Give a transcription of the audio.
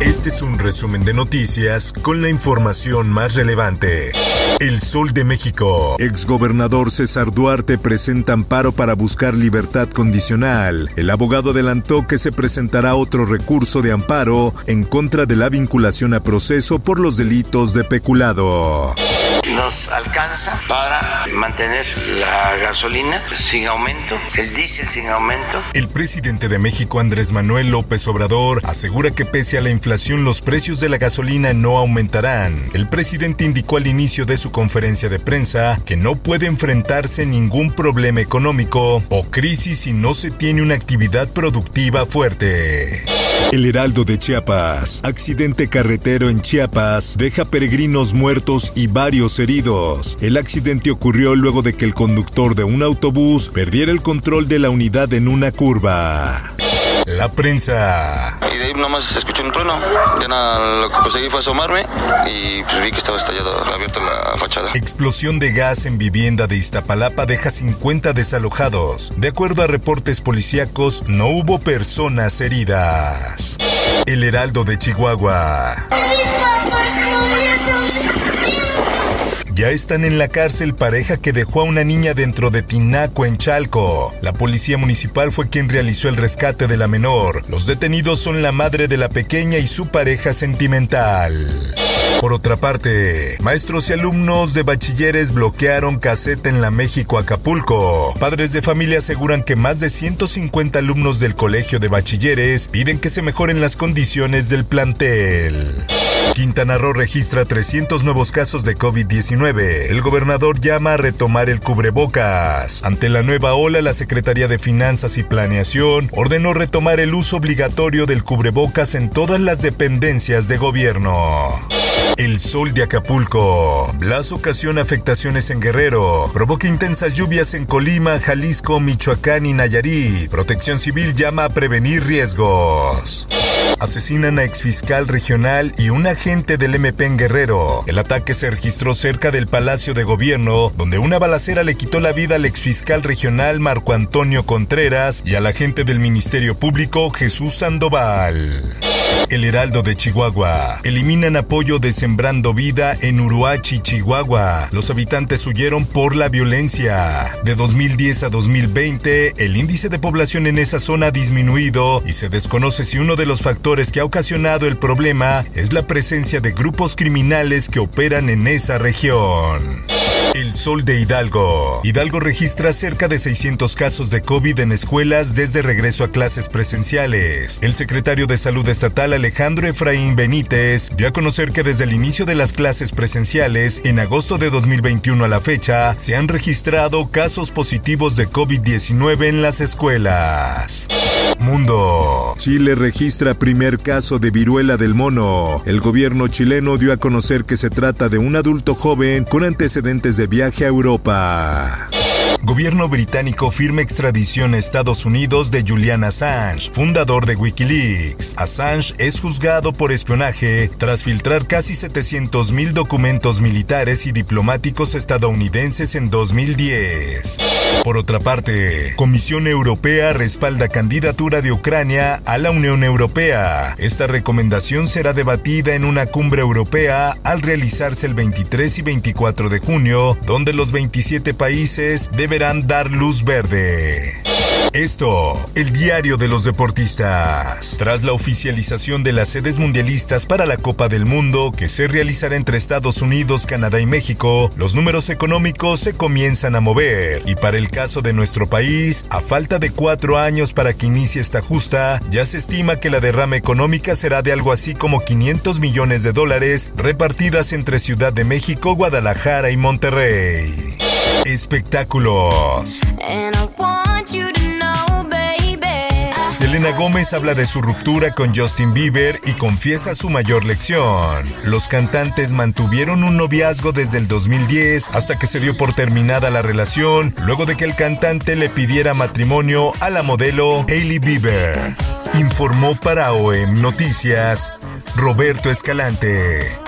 Este es un resumen de noticias con la información más relevante. El Sol de México. Exgobernador César Duarte presenta amparo para buscar libertad condicional. El abogado adelantó que se presentará otro recurso de amparo en contra de la vinculación a proceso por los delitos de peculado nos alcanza para mantener la gasolina sin aumento, el diésel sin aumento. El presidente de México, Andrés Manuel López Obrador, asegura que pese a la inflación los precios de la gasolina no aumentarán. El presidente indicó al inicio de su conferencia de prensa que no puede enfrentarse ningún problema económico o crisis si no se tiene una actividad productiva fuerte. El Heraldo de Chiapas. Accidente carretero en Chiapas deja peregrinos muertos y varios heridos. El accidente ocurrió luego de que el conductor de un autobús perdiera el control de la unidad en una curva. La prensa. Y de ahí nomás se escuchó un trueno. Ya nada, lo que conseguí fue asomarme y pues vi que estaba estallado, abierta la fachada. Explosión de gas en vivienda de Iztapalapa deja 50 desalojados. De acuerdo a reportes policíacos, no hubo personas heridas. El Heraldo de Chihuahua. Ya están en la cárcel pareja que dejó a una niña dentro de Tinaco en Chalco. La policía municipal fue quien realizó el rescate de la menor. Los detenidos son la madre de la pequeña y su pareja sentimental. Por otra parte, maestros y alumnos de bachilleres bloquearon caseta en la México Acapulco. Padres de familia aseguran que más de 150 alumnos del colegio de bachilleres piden que se mejoren las condiciones del plantel. Quintana Roo registra 300 nuevos casos de COVID-19. El gobernador llama a retomar el cubrebocas. Ante la nueva ola, la Secretaría de Finanzas y Planeación ordenó retomar el uso obligatorio del cubrebocas en todas las dependencias de gobierno. El sol de Acapulco. Blas ocasiona afectaciones en Guerrero. Provoca intensas lluvias en Colima, Jalisco, Michoacán y Nayarit. Protección Civil llama a prevenir riesgos. Asesinan a exfiscal regional y un agente del MP en Guerrero. El ataque se registró cerca del Palacio de Gobierno, donde una balacera le quitó la vida al exfiscal regional Marco Antonio Contreras y al agente del Ministerio Público Jesús Sandoval. El Heraldo de Chihuahua. Eliminan apoyo de Sembrando Vida en Uruachi, Chihuahua. Los habitantes huyeron por la violencia. De 2010 a 2020, el índice de población en esa zona ha disminuido y se desconoce si uno de los factores que ha ocasionado el problema es la presencia de grupos criminales que operan en esa región. El Sol de Hidalgo. Hidalgo registra cerca de 600 casos de COVID en escuelas desde regreso a clases presenciales. El secretario de Salud Estatal Alejandro Efraín Benítez dio a conocer que desde el inicio de las clases presenciales, en agosto de 2021 a la fecha, se han registrado casos positivos de COVID-19 en las escuelas. Mundo. Chile registra primer caso de viruela del mono. El gobierno chileno dio a conocer que se trata de un adulto joven con antecedentes de viaje a Europa. Gobierno británico firma extradición a Estados Unidos de Julian Assange, fundador de Wikileaks. Assange es juzgado por espionaje tras filtrar casi 700 mil documentos militares y diplomáticos estadounidenses en 2010. Por otra parte, Comisión Europea respalda candidatura de Ucrania a la Unión Europea. Esta recomendación será debatida en una cumbre europea al realizarse el 23 y 24 de junio, donde los 27 países deberán dar luz verde. Esto, el diario de los deportistas. Tras la oficialización de las sedes mundialistas para la Copa del Mundo, que se realizará entre Estados Unidos, Canadá y México, los números económicos se comienzan a mover. Y para el caso de nuestro país, a falta de cuatro años para que inicie esta justa, ya se estima que la derrama económica será de algo así como 500 millones de dólares repartidas entre Ciudad de México, Guadalajara y Monterrey. Espectáculos. Selena Gómez habla de su ruptura con Justin Bieber y confiesa su mayor lección. Los cantantes mantuvieron un noviazgo desde el 2010 hasta que se dio por terminada la relación luego de que el cantante le pidiera matrimonio a la modelo Hailey Bieber. Informó para OEM Noticias Roberto Escalante.